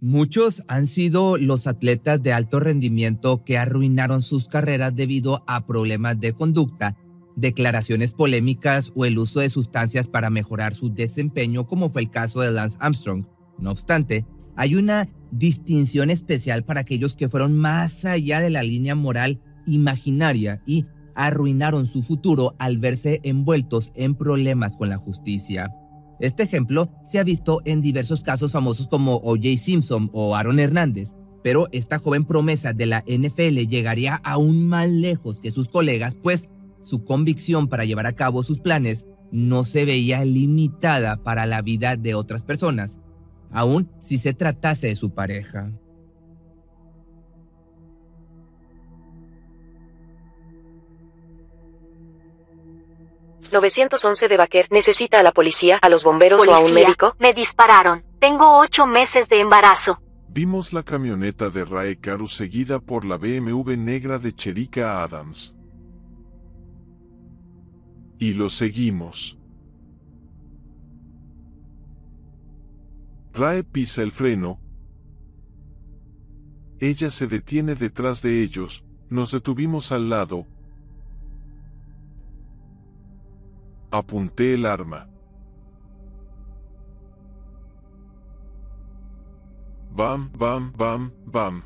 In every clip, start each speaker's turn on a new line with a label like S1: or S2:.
S1: Muchos han sido los atletas de alto rendimiento que arruinaron sus carreras debido a problemas de conducta, declaraciones polémicas o el uso de sustancias para mejorar su desempeño, como fue el caso de Lance Armstrong. No obstante, hay una distinción especial para aquellos que fueron más allá de la línea moral imaginaria y arruinaron su futuro al verse envueltos en problemas con la justicia. Este ejemplo se ha visto en diversos casos famosos como O.J. Simpson o Aaron Hernández, pero esta joven promesa de la NFL llegaría aún más lejos que sus colegas, pues su convicción para llevar a cabo sus planes no se veía limitada para la vida de otras personas, aun si se tratase de su pareja.
S2: ¿911 de Baker necesita a la policía, a los bomberos o a un médico?
S3: Me dispararon. Tengo ocho meses de embarazo.
S4: Vimos la camioneta de Rae Caru seguida por la BMW negra de Cherika Adams. Y lo seguimos. Rae pisa el freno. Ella se detiene detrás de ellos, nos detuvimos al lado. Apunté el arma. Bam, bam, bam, bam.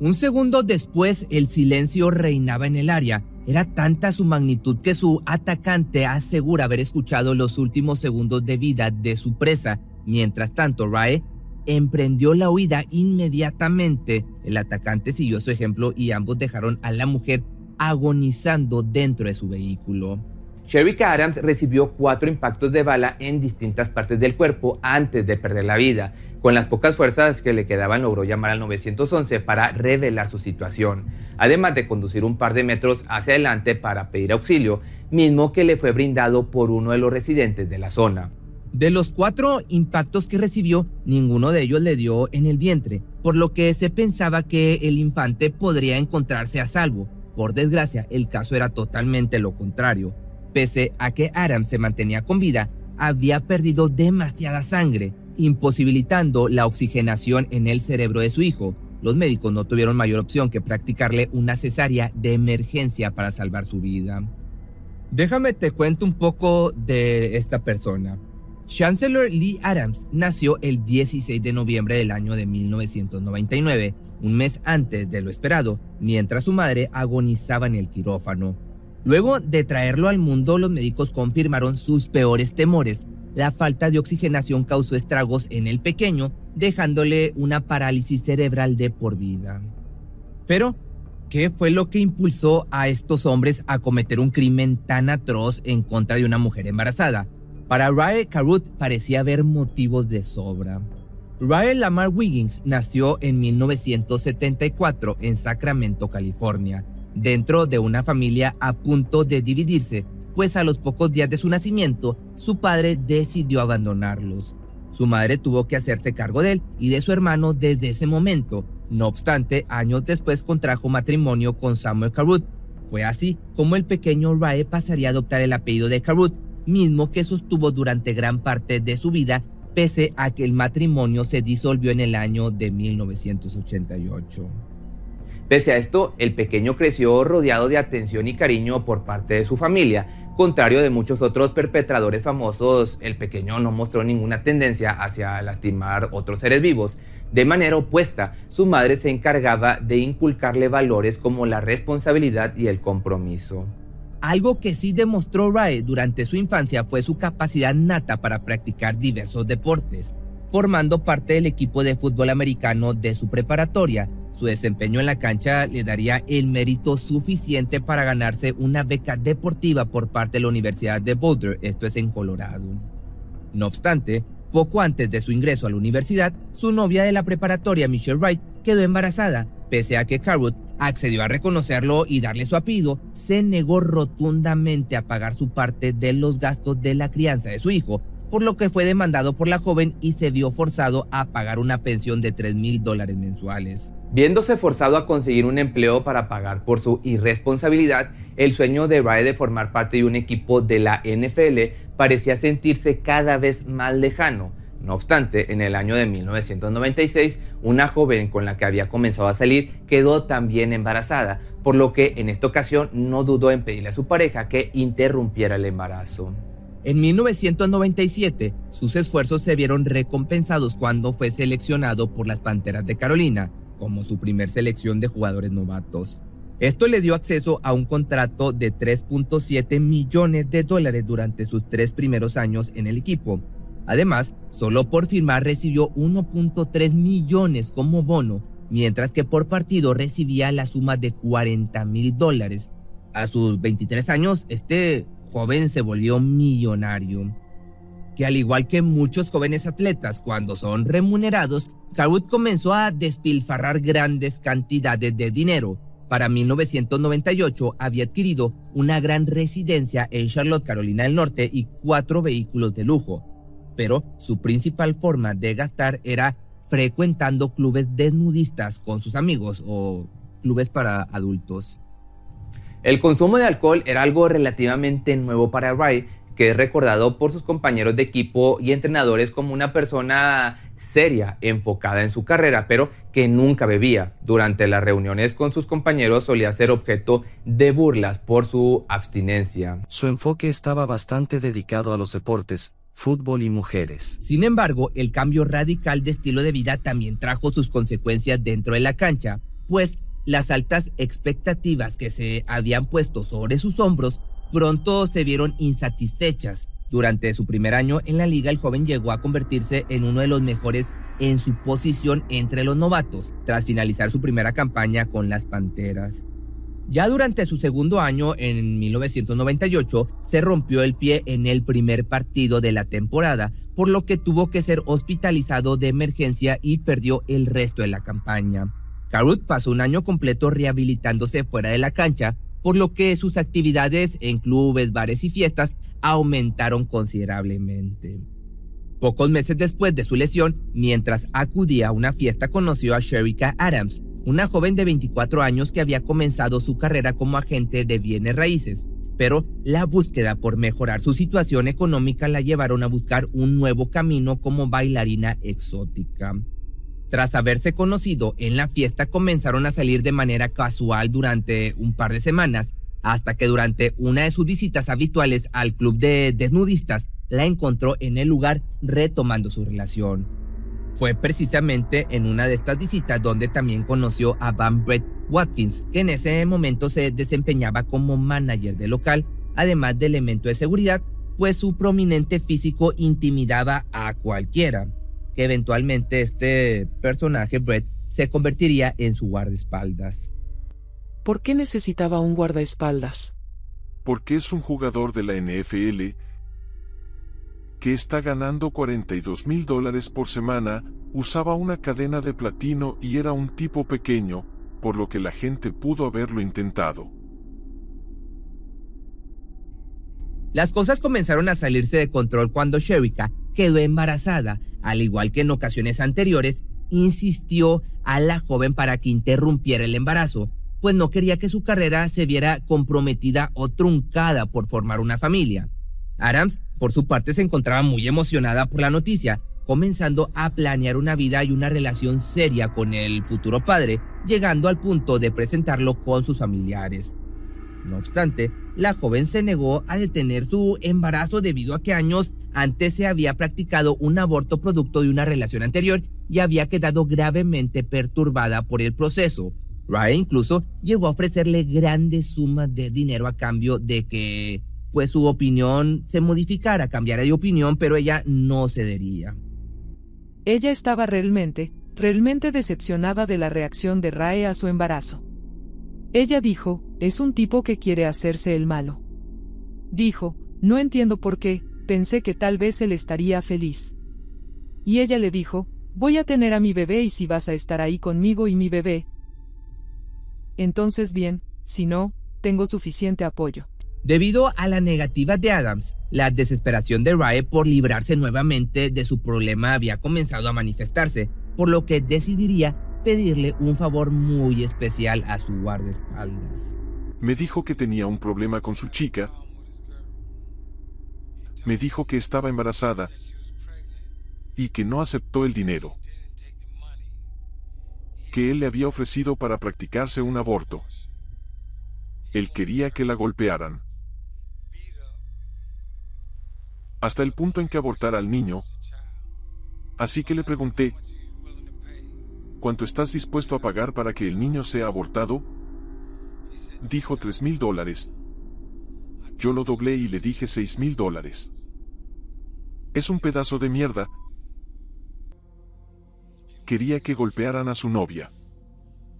S1: Un segundo después, el silencio reinaba en el área. Era tanta su magnitud que su atacante asegura haber escuchado los últimos segundos de vida de su presa. Mientras tanto, Rae emprendió la huida inmediatamente. El atacante siguió su ejemplo y ambos dejaron a la mujer agonizando dentro de su vehículo. Sherika Adams recibió cuatro impactos de bala en distintas partes del cuerpo antes de perder la vida. Con las pocas fuerzas que le quedaban logró llamar al 911 para revelar su situación, además de conducir un par de metros hacia adelante para pedir auxilio, mismo que le fue brindado por uno de los residentes de la zona. De los cuatro impactos que recibió, ninguno de ellos le dio en el vientre, por lo que se pensaba que el infante podría encontrarse a salvo. Por desgracia, el caso era totalmente lo contrario. Pese a que Adams se mantenía con vida, había perdido demasiada sangre, imposibilitando la oxigenación en el cerebro de su hijo. Los médicos no tuvieron mayor opción que practicarle una cesárea de emergencia para salvar su vida. Déjame te cuento un poco de esta persona. Chancellor Lee Adams nació el 16 de noviembre del año de 1999, un mes antes de lo esperado, mientras su madre agonizaba en el quirófano. Luego de traerlo al mundo, los médicos confirmaron sus peores temores. La falta de oxigenación causó estragos en el pequeño, dejándole una parálisis cerebral de por vida. Pero, ¿qué fue lo que impulsó a estos hombres a cometer un crimen tan atroz en contra de una mujer embarazada? Para Rae Carruth parecía haber motivos de sobra. Rae Lamar Wiggins nació en 1974 en Sacramento, California, dentro de una familia a punto de dividirse, pues a los pocos días de su nacimiento, su padre decidió abandonarlos. Su madre tuvo que hacerse cargo de él y de su hermano desde ese momento. No obstante, años después contrajo matrimonio con Samuel Carruth. Fue así como el pequeño Rae pasaría a adoptar el apellido de Carruth, mismo que sostuvo durante gran parte de su vida, pese a que el matrimonio se disolvió en el año de 1988. Pese a esto, el pequeño creció rodeado de atención y cariño por parte de su familia. Contrario de muchos otros perpetradores famosos, el pequeño no mostró ninguna tendencia hacia lastimar otros seres vivos. De manera opuesta, su madre se encargaba de inculcarle valores como la responsabilidad y el compromiso. Algo que sí demostró Rae durante su infancia fue su capacidad nata para practicar diversos deportes, formando parte del equipo de fútbol americano de su preparatoria. Su desempeño en la cancha le daría el mérito suficiente para ganarse una beca deportiva por parte de la Universidad de Boulder, esto es en Colorado. No obstante, Poco antes de su ingreso a la universidad, su novia de la preparatoria, Michelle Wright, quedó embarazada. Pese a que Carwood accedió a reconocerlo y darle su apellido, se negó rotundamente a pagar su parte de los gastos de la crianza de su hijo, por lo que fue demandado por la joven y se vio forzado a pagar una pensión de 3 mil dólares mensuales.
S5: Viéndose forzado a conseguir un empleo para pagar por su irresponsabilidad, el sueño de Ray de formar parte de un equipo de la NFL parecía sentirse cada vez más lejano. No obstante, en el año de 1996, una joven con la que había comenzado a salir quedó también embarazada, por lo que en esta ocasión no dudó en pedirle a su pareja que interrumpiera el embarazo.
S1: En 1997, sus esfuerzos se vieron recompensados cuando fue seleccionado por las Panteras de Carolina como su primer selección de jugadores novatos. Esto le dio acceso a un contrato de 3.7 millones de dólares durante sus tres primeros años en el equipo. Además, solo por firmar recibió 1.3 millones como bono, mientras que por partido recibía la suma de 40 mil dólares. A sus 23 años, este joven se volvió millonario. Que al igual que muchos jóvenes atletas cuando son remunerados, Carwood comenzó a despilfarrar grandes cantidades de dinero. Para 1998 había adquirido una gran residencia en Charlotte, Carolina del Norte y cuatro vehículos de lujo. Pero su principal forma de gastar era frecuentando clubes desnudistas con sus amigos o clubes para adultos.
S5: El consumo de alcohol era algo relativamente nuevo para Ray, que es recordado por sus compañeros de equipo y entrenadores como una persona seria, enfocada en su carrera, pero que nunca bebía. Durante las reuniones con sus compañeros solía ser objeto de burlas por su abstinencia.
S6: Su enfoque estaba bastante dedicado a los deportes, fútbol y mujeres.
S1: Sin embargo, el cambio radical de estilo de vida también trajo sus consecuencias dentro de la cancha, pues las altas expectativas que se habían puesto sobre sus hombros pronto se vieron insatisfechas. Durante su primer año en la liga, el joven llegó a convertirse en uno de los mejores en su posición entre los novatos, tras finalizar su primera campaña con las Panteras. Ya durante su segundo año, en 1998, se rompió el pie en el primer partido de la temporada, por lo que tuvo que ser hospitalizado de emergencia y perdió el resto de la campaña. Carut pasó un año completo rehabilitándose fuera de la cancha, por lo que sus actividades en clubes, bares y fiestas aumentaron considerablemente. Pocos meses después de su lesión, mientras acudía a una fiesta, conoció a Sherika Adams, una joven de 24 años que había comenzado su carrera como agente de bienes raíces. Pero la búsqueda por mejorar su situación económica la llevaron a buscar un nuevo camino como bailarina exótica. Tras haberse conocido en la fiesta, comenzaron a salir de manera casual durante un par de semanas, hasta que durante una de sus visitas habituales al club de desnudistas, la encontró en el lugar retomando su relación. Fue precisamente en una de estas visitas donde también conoció a Van Brett Watkins, que en ese momento se desempeñaba como manager del local, además de elemento de seguridad, pues su prominente físico intimidaba a cualquiera eventualmente este personaje, Brett, se convertiría en su guardaespaldas.
S7: ¿Por qué necesitaba un guardaespaldas?
S4: Porque es un jugador de la NFL que está ganando 42 mil dólares por semana, usaba una cadena de platino y era un tipo pequeño, por lo que la gente pudo haberlo intentado.
S1: Las cosas comenzaron a salirse de control cuando Sherika quedó embarazada, al igual que en ocasiones anteriores, insistió a la joven para que interrumpiera el embarazo, pues no quería que su carrera se viera comprometida o truncada por formar una familia. Adams, por su parte, se encontraba muy emocionada por la noticia, comenzando a planear una vida y una relación seria con el futuro padre, llegando al punto de presentarlo con sus familiares. No obstante, la joven se negó a detener su embarazo debido a que años antes se había practicado un aborto producto de una relación anterior y había quedado gravemente perturbada por el proceso. Ryan incluso llegó a ofrecerle grandes sumas de dinero a cambio de que pues su opinión se modificara, cambiara de opinión, pero ella no cedería.
S7: Ella estaba realmente, realmente decepcionada de la reacción de Rae a su embarazo. Ella dijo, es un tipo que quiere hacerse el malo. Dijo, no entiendo por qué, pensé que tal vez él estaría feliz. Y ella le dijo, voy a tener a mi bebé y si vas a estar ahí conmigo y mi bebé. Entonces bien, si no, tengo suficiente apoyo.
S1: Debido a la negativa de Adams, la desesperación de Rae por librarse nuevamente de su problema había comenzado a manifestarse, por lo que decidiría pedirle un favor muy especial a su guardaespaldas.
S4: Me dijo que tenía un problema con su chica. Me dijo que estaba embarazada y que no aceptó el dinero que él le había ofrecido para practicarse un aborto. Él quería que la golpearan. Hasta el punto en que abortara al niño. Así que le pregunté, ¿cuánto estás dispuesto a pagar para que el niño sea abortado? Dijo tres mil dólares. Yo lo doblé y le dije seis mil dólares. Es un pedazo de mierda. Quería que golpearan a su novia.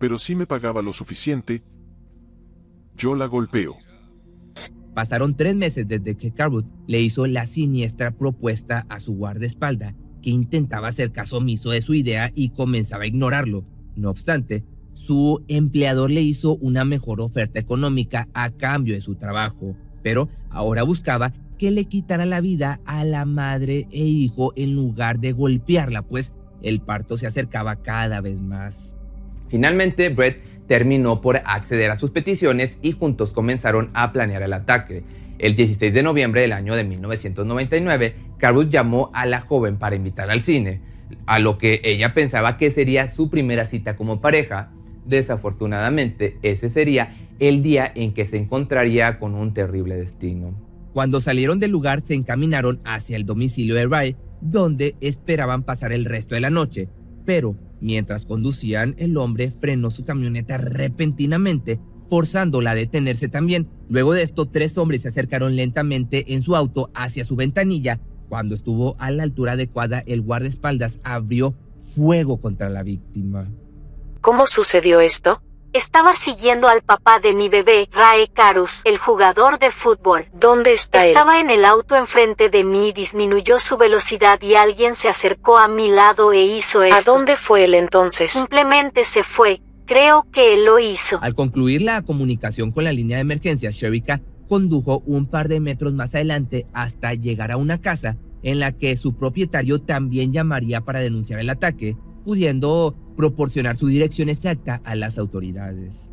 S4: Pero si me pagaba lo suficiente, yo la golpeo.
S1: Pasaron tres meses desde que Carwood le hizo la siniestra propuesta a su guardaespalda, que intentaba hacer caso omiso de su idea y comenzaba a ignorarlo. No obstante, su empleador le hizo una mejor oferta económica a cambio de su trabajo, pero ahora buscaba que le quitara la vida a la madre e hijo en lugar de golpearla, pues el parto se acercaba cada vez más.
S5: Finalmente, Brett terminó por acceder a sus peticiones y juntos comenzaron a planear el ataque. El 16 de noviembre del año de 1999, Carruth llamó a la joven para invitarla al cine, a lo que ella pensaba que sería su primera cita como pareja. Desafortunadamente, ese sería el día en que se encontraría con un terrible destino.
S1: Cuando salieron del lugar se encaminaron hacia el domicilio de Ray, donde esperaban pasar el resto de la noche, pero Mientras conducían, el hombre frenó su camioneta repentinamente, forzándola a detenerse también. Luego de esto, tres hombres se acercaron lentamente en su auto hacia su ventanilla. Cuando estuvo a la altura adecuada, el guardaespaldas abrió fuego contra la víctima.
S2: ¿Cómo sucedió esto?
S3: Estaba siguiendo al papá de mi bebé, Rae Carus, el jugador de fútbol.
S2: ¿Dónde está él?
S3: Estaba en el auto enfrente de mí, disminuyó su velocidad y alguien se acercó a mi lado e hizo esto.
S2: ¿A dónde fue él entonces?
S3: Simplemente se fue. Creo que él lo hizo.
S1: Al concluir la comunicación con la línea de emergencia, Sherika condujo un par de metros más adelante hasta llegar a una casa en la que su propietario también llamaría para denunciar el ataque, pudiendo proporcionar su dirección exacta a las autoridades.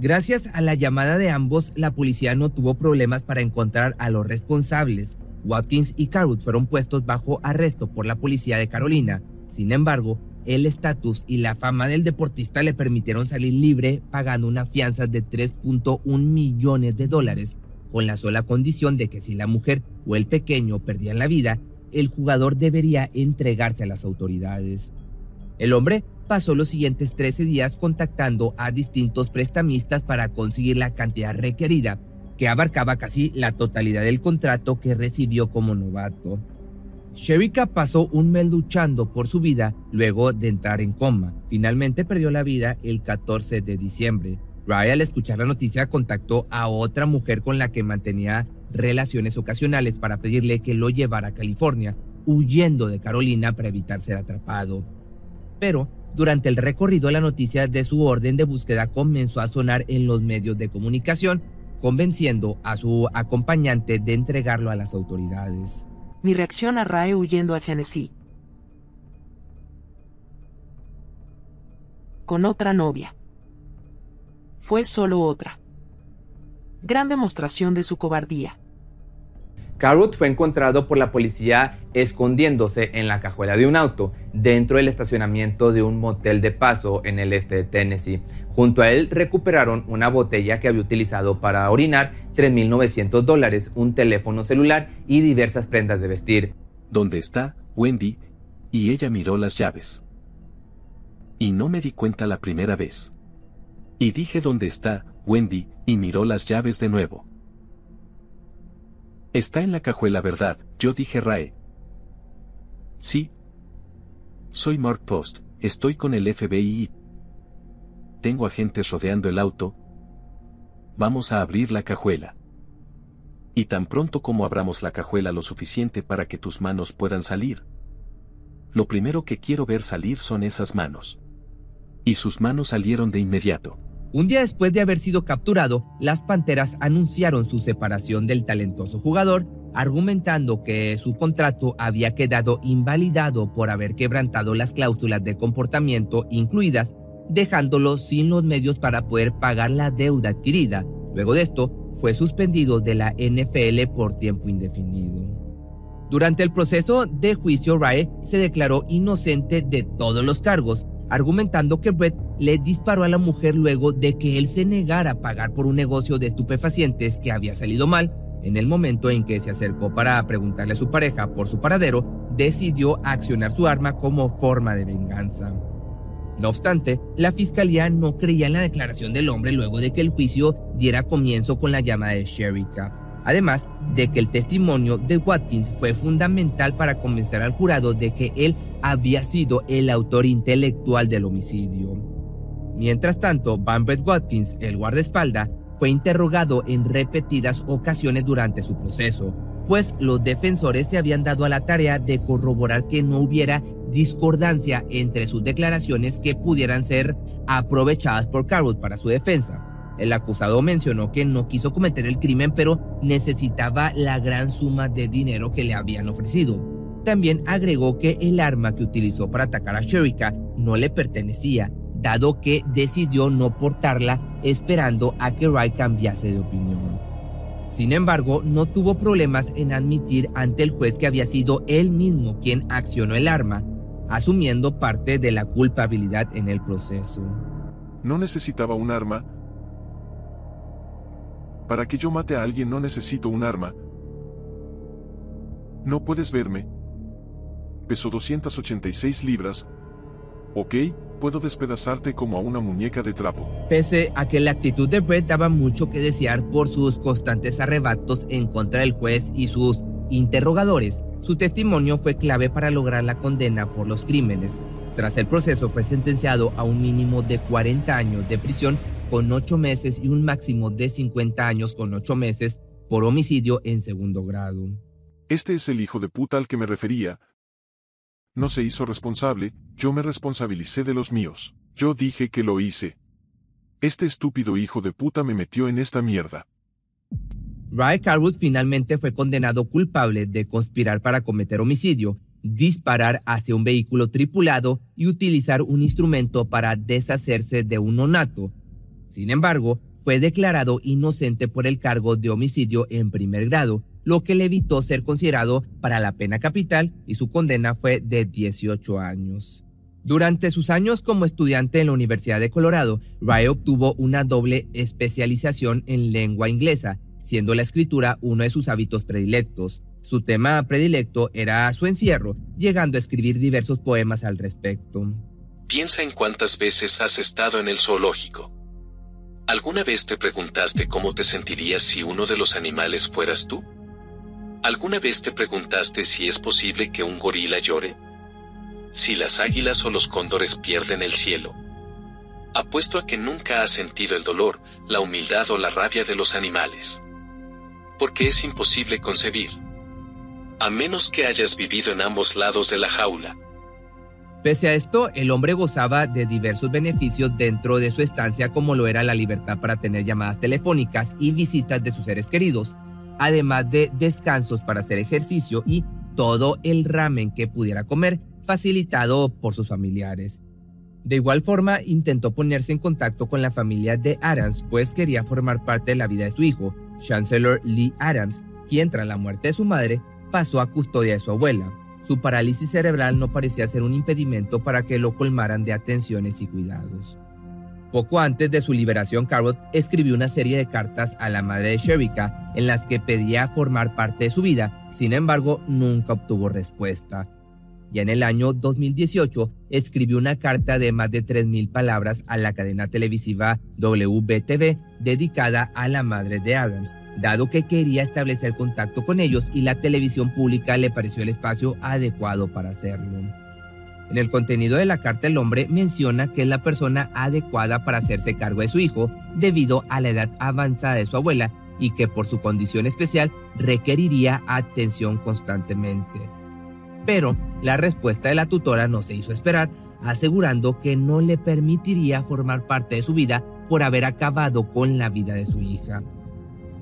S1: Gracias a la llamada de ambos, la policía no tuvo problemas para encontrar a los responsables. Watkins y Carruth fueron puestos bajo arresto por la policía de Carolina. Sin embargo, el estatus y la fama del deportista le permitieron salir libre pagando una fianza de 3.1 millones de dólares, con la sola condición de que si la mujer o el pequeño perdían la vida, el jugador debería entregarse a las autoridades. El hombre pasó los siguientes 13 días contactando a distintos prestamistas para conseguir la cantidad requerida, que abarcaba casi la totalidad del contrato que recibió como novato. Sherika pasó un mes luchando por su vida luego de entrar en coma. Finalmente perdió la vida el 14 de diciembre. Ray al escuchar la noticia contactó a otra mujer con la que mantenía relaciones ocasionales para pedirle que lo llevara a California, huyendo de Carolina para evitar ser atrapado. Pero durante el recorrido, la noticia de su orden de búsqueda comenzó a sonar en los medios de comunicación, convenciendo a su acompañante de entregarlo a las autoridades.
S8: Mi reacción a Rae huyendo a Tennessee. Con otra novia. Fue solo otra. Gran demostración de su cobardía.
S5: Carruth fue encontrado por la policía escondiéndose en la cajuela de un auto dentro del estacionamiento de un motel de paso en el este de Tennessee. Junto a él recuperaron una botella que había utilizado para orinar, 3.900 dólares, un teléfono celular y diversas prendas de vestir.
S9: ¿Dónde está, Wendy? Y ella miró las llaves. Y no me di cuenta la primera vez. Y dije ¿dónde está, Wendy? Y miró las llaves de nuevo. Está en la cajuela, ¿verdad? Yo dije Rae. Sí. Soy Mark Post, estoy con el FBI. Tengo agentes rodeando el auto. Vamos a abrir la cajuela. Y tan pronto como abramos la cajuela lo suficiente para que tus manos puedan salir. lo primero que quiero ver salir son esas manos. Y sus manos salieron de inmediato.
S1: Un día después de haber sido capturado, las Panteras anunciaron su separación del talentoso jugador, argumentando que su contrato había quedado invalidado por haber quebrantado las cláusulas de comportamiento incluidas, dejándolo sin los medios para poder pagar la deuda adquirida. Luego de esto, fue suspendido de la NFL por tiempo indefinido. Durante el proceso de juicio, Rae se declaró inocente de todos los cargos, argumentando que Brett le disparó a la mujer luego de que él se negara a pagar por un negocio de estupefacientes que había salido mal. En el momento en que se acercó para preguntarle a su pareja por su paradero, decidió accionar su arma como forma de venganza. No obstante, la fiscalía no creía en la declaración del hombre luego de que el juicio diera comienzo con la llamada de Sherika. Además de que el testimonio de Watkins fue fundamental para convencer al jurado de que él había sido el autor intelectual del homicidio. Mientras tanto, Van Brett Watkins, el guardaespaldas, fue interrogado en repetidas ocasiones durante su proceso, pues los defensores se habían dado a la tarea de corroborar que no hubiera discordancia entre sus declaraciones que pudieran ser aprovechadas por Carroll para su defensa. El acusado mencionó que no quiso cometer el crimen, pero necesitaba la gran suma de dinero que le habían ofrecido. También agregó que el arma que utilizó para atacar a Sherika no le pertenecía, dado que decidió no portarla esperando a que Wright cambiase de opinión. Sin embargo, no tuvo problemas en admitir ante el juez que había sido él mismo quien accionó el arma, asumiendo parte de la culpabilidad en el proceso.
S4: No necesitaba un arma, para que yo mate a alguien no necesito un arma. No puedes verme. Peso 286 libras. Ok, puedo despedazarte como a una muñeca de trapo.
S1: Pese a que la actitud de Brett daba mucho que desear por sus constantes arrebatos en contra del juez y sus interrogadores, su testimonio fue clave para lograr la condena por los crímenes. Tras el proceso fue sentenciado a un mínimo de 40 años de prisión con 8 meses y un máximo de 50 años con 8 meses por homicidio en segundo grado.
S4: Este es el hijo de puta al que me refería. No se hizo responsable, yo me responsabilicé de los míos. Yo dije que lo hice. Este estúpido hijo de puta me metió en esta mierda.
S1: Ray Carwood finalmente fue condenado culpable de conspirar para cometer homicidio, disparar hacia un vehículo tripulado y utilizar un instrumento para deshacerse de un nonato, sin embargo, fue declarado inocente por el cargo de homicidio en primer grado, lo que le evitó ser considerado para la pena capital y su condena fue de 18 años. Durante sus años como estudiante en la Universidad de Colorado, Ray obtuvo una doble especialización en lengua inglesa, siendo la escritura uno de sus hábitos predilectos. Su tema predilecto era su encierro, llegando a escribir diversos poemas al respecto.
S9: Piensa en cuántas veces has estado en el zoológico. ¿Alguna vez te preguntaste cómo te sentirías si uno de los animales fueras tú? ¿Alguna vez te preguntaste si es posible que un gorila llore? Si las águilas o los cóndores pierden el cielo. Apuesto a que nunca has sentido el dolor, la humildad o la rabia de los animales. Porque es imposible concebir. A menos que hayas vivido en ambos lados de la jaula,
S1: Pese a esto, el hombre gozaba de diversos beneficios dentro de su estancia como lo era la libertad para tener llamadas telefónicas y visitas de sus seres queridos, además de descansos para hacer ejercicio y todo el ramen que pudiera comer facilitado por sus familiares. De igual forma, intentó ponerse en contacto con la familia de Adams, pues quería formar parte de la vida de su hijo, Chancellor Lee Adams, quien tras la muerte de su madre pasó a custodia de su abuela. Su parálisis cerebral no parecía ser un impedimento para que lo colmaran de atenciones y cuidados. Poco antes de su liberación, Carrot escribió una serie de cartas a la madre de Sherika en las que pedía formar parte de su vida, sin embargo, nunca obtuvo respuesta. Ya en el año 2018, escribió una carta de más de 3.000 palabras a la cadena televisiva WBTV dedicada a la madre de Adams, dado que quería establecer contacto con ellos y la televisión pública le pareció el espacio adecuado para hacerlo. En el contenido de la carta el hombre menciona que es la persona adecuada para hacerse cargo de su hijo debido a la edad avanzada de su abuela y que por su condición especial requeriría atención constantemente.
S10: Pero la respuesta de la tutora no se hizo esperar, asegurando que no le permitiría formar parte de su vida por haber acabado con la vida de su hija.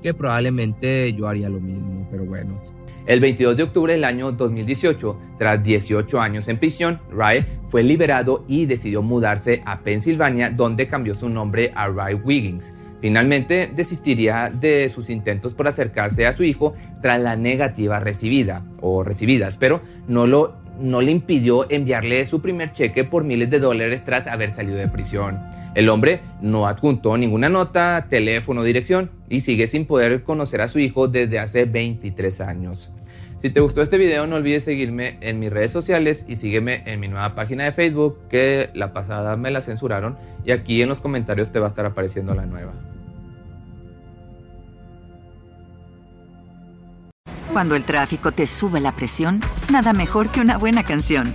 S10: Que probablemente yo haría lo mismo, pero bueno.
S1: El 22 de octubre del año 2018, tras 18 años en prisión, Ray fue liberado y decidió mudarse a Pensilvania, donde cambió su nombre a Ray Wiggins. Finalmente desistiría de sus intentos por acercarse a su hijo tras la negativa recibida o recibidas, pero no lo no le impidió enviarle su primer cheque por miles de dólares tras haber salido de prisión. El hombre no adjuntó ninguna nota, teléfono dirección y sigue sin poder conocer a su hijo desde hace 23 años. Si te gustó este video no olvides seguirme en mis redes sociales y sígueme en mi nueva página de Facebook que la pasada me la censuraron y aquí en los comentarios te va a estar apareciendo la nueva.
S11: Cuando el tráfico te sube la presión, nada mejor que una buena canción.